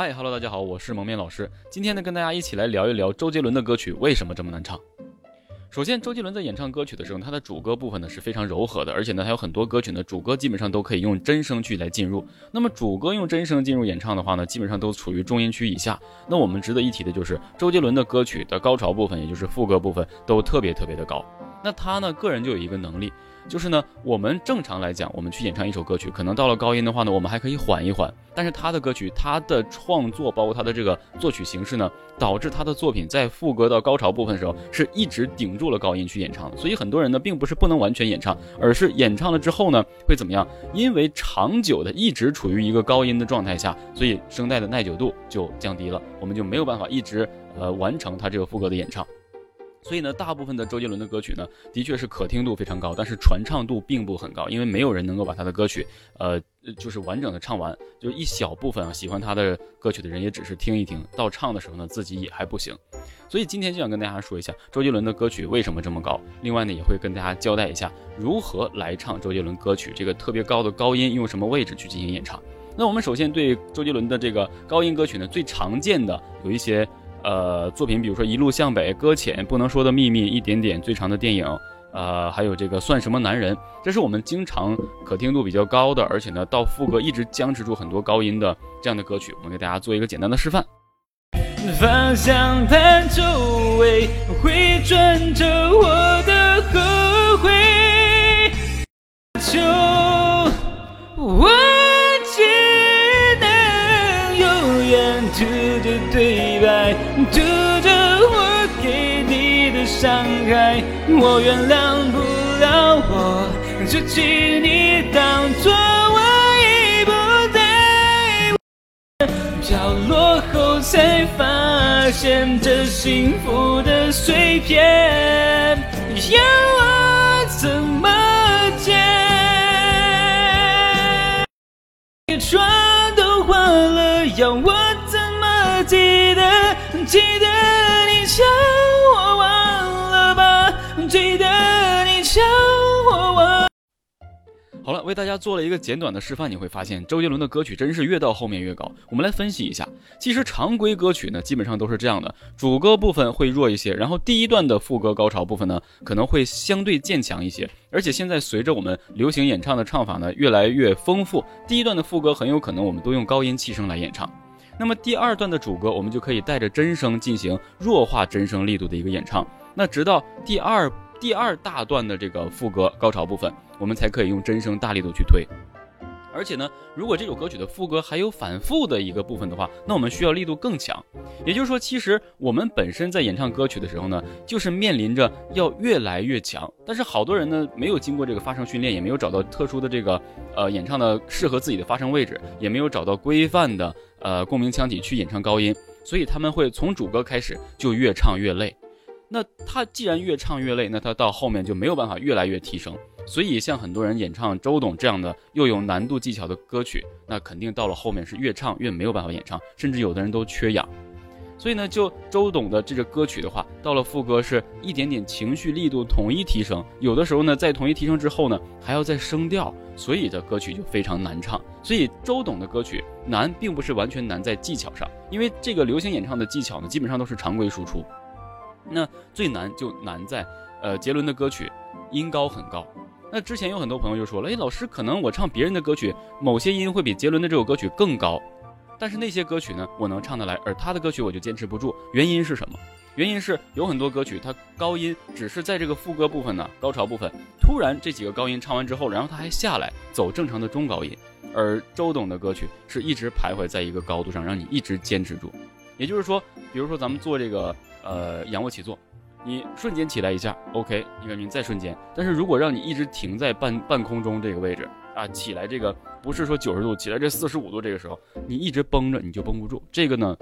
嗨，Hello，大家好，我是蒙面老师。今天呢，跟大家一起来聊一聊周杰伦的歌曲为什么这么难唱。首先，周杰伦在演唱歌曲的时候，他的主歌部分呢是非常柔和的，而且呢，还有很多歌曲呢，主歌基本上都可以用真声去来进入。那么，主歌用真声进入演唱的话呢，基本上都处于中音区以下。那我们值得一提的就是，周杰伦的歌曲的高潮部分，也就是副歌部分，都特别特别的高。那他呢，个人就有一个能力。就是呢，我们正常来讲，我们去演唱一首歌曲，可能到了高音的话呢，我们还可以缓一缓。但是他的歌曲，他的创作，包括他的这个作曲形式呢，导致他的作品在副歌到高潮部分的时候，是一直顶住了高音去演唱的。所以很多人呢，并不是不能完全演唱，而是演唱了之后呢，会怎么样？因为长久的一直处于一个高音的状态下，所以声带的耐久度就降低了，我们就没有办法一直呃完成他这个副歌的演唱。所以呢，大部分的周杰伦的歌曲呢，的确是可听度非常高，但是传唱度并不很高，因为没有人能够把他的歌曲，呃，就是完整的唱完，就一小部分啊，喜欢他的歌曲的人也只是听一听到唱的时候呢，自己也还不行。所以今天就想跟大家说一下周杰伦的歌曲为什么这么高，另外呢，也会跟大家交代一下如何来唱周杰伦歌曲，这个特别高的高音用什么位置去进行演唱。那我们首先对周杰伦的这个高音歌曲呢，最常见的有一些。呃，作品比如说《一路向北》《搁浅》《不能说的秘密》一点点最长的电影，呃，还有这个算什么男人，这是我们经常可听度比较高的，而且呢，到副歌一直僵持住很多高音的这样的歌曲，我们给大家做一个简单的示范。方向盘周围会转着我读着对白。读着我给你的伤害，我原谅不了我，失去你当作我已不在。飘落后才发现这幸福的碎片，要我怎么捡？窗都花了，要我记得？记得你叫我忘了吧，记得你叫我忘。好了，为大家做了一个简短的示范，你会发现周杰伦的歌曲真是越到后面越高。我们来分析一下，其实常规歌曲呢，基本上都是这样的，主歌部分会弱一些，然后第一段的副歌高潮部分呢，可能会相对渐强一些。而且现在随着我们流行演唱的唱法呢越来越丰富，第一段的副歌很有可能我们都用高音气声来演唱。那么第二段的主歌，我们就可以带着真声进行弱化真声力度的一个演唱。那直到第二第二大段的这个副歌高潮部分，我们才可以用真声大力度去推。而且呢，如果这首歌曲的副歌还有反复的一个部分的话，那我们需要力度更强。也就是说，其实我们本身在演唱歌曲的时候呢，就是面临着要越来越强。但是好多人呢，没有经过这个发声训练，也没有找到特殊的这个呃演唱的适合自己的发声位置，也没有找到规范的呃共鸣腔体去演唱高音，所以他们会从主歌开始就越唱越累。那他既然越唱越累，那他到后面就没有办法越来越提升。所以，像很多人演唱周董这样的又有难度技巧的歌曲，那肯定到了后面是越唱越没有办法演唱，甚至有的人都缺氧。所以呢，就周董的这个歌曲的话，到了副歌是一点点情绪力度统一提升，有的时候呢，在统一提升之后呢，还要再升调，所以的歌曲就非常难唱。所以周董的歌曲难，并不是完全难在技巧上，因为这个流行演唱的技巧呢，基本上都是常规输出。那最难就难在，呃，杰伦的歌曲音高很高。那之前有很多朋友就说了，哎，老师，可能我唱别人的歌曲，某些音会比杰伦的这首歌曲更高，但是那些歌曲呢，我能唱得来，而他的歌曲我就坚持不住。原因是什么？原因是有很多歌曲，它高音只是在这个副歌部分呢，高潮部分，突然这几个高音唱完之后，然后他还下来走正常的中高音，而周董的歌曲是一直徘徊在一个高度上，让你一直坚持住。也就是说，比如说咱们做这个呃仰卧起坐。你瞬间起来一下，OK，你感觉你再瞬间。但是如果让你一直停在半半空中这个位置啊，起来这个不是说九十度起来这四十五度这个时候，你一直绷着你就绷不住。这个呢，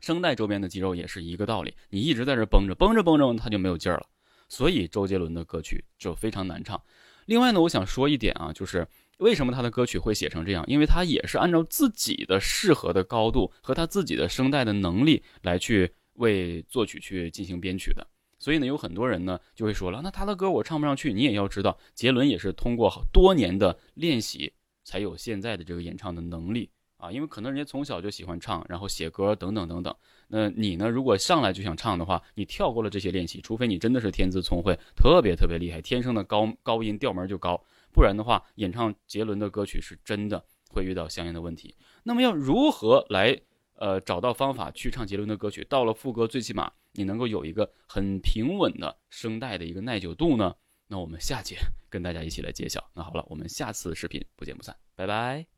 声带周边的肌肉也是一个道理，你一直在这绷着绷着绷着，它就没有劲儿了。所以周杰伦的歌曲就非常难唱。另外呢，我想说一点啊，就是为什么他的歌曲会写成这样？因为他也是按照自己的适合的高度和他自己的声带的能力来去。为作曲去进行编曲的，所以呢，有很多人呢就会说了，那他的歌我唱不上去。你也要知道，杰伦也是通过多年的练习才有现在的这个演唱的能力啊。因为可能人家从小就喜欢唱，然后写歌等等等等。那你呢？如果上来就想唱的话，你跳过了这些练习，除非你真的是天资聪慧，特别特别厉害，天生的高高音调门就高，不然的话，演唱杰伦的歌曲是真的会遇到相应的问题。那么要如何来呃找到方法去唱杰伦的歌曲？到了副歌，最起码你能够有一个很平稳的声带的一个耐久度呢？那我们下节跟大家一起来揭晓。那好了，我们下次视频不见不散，拜拜。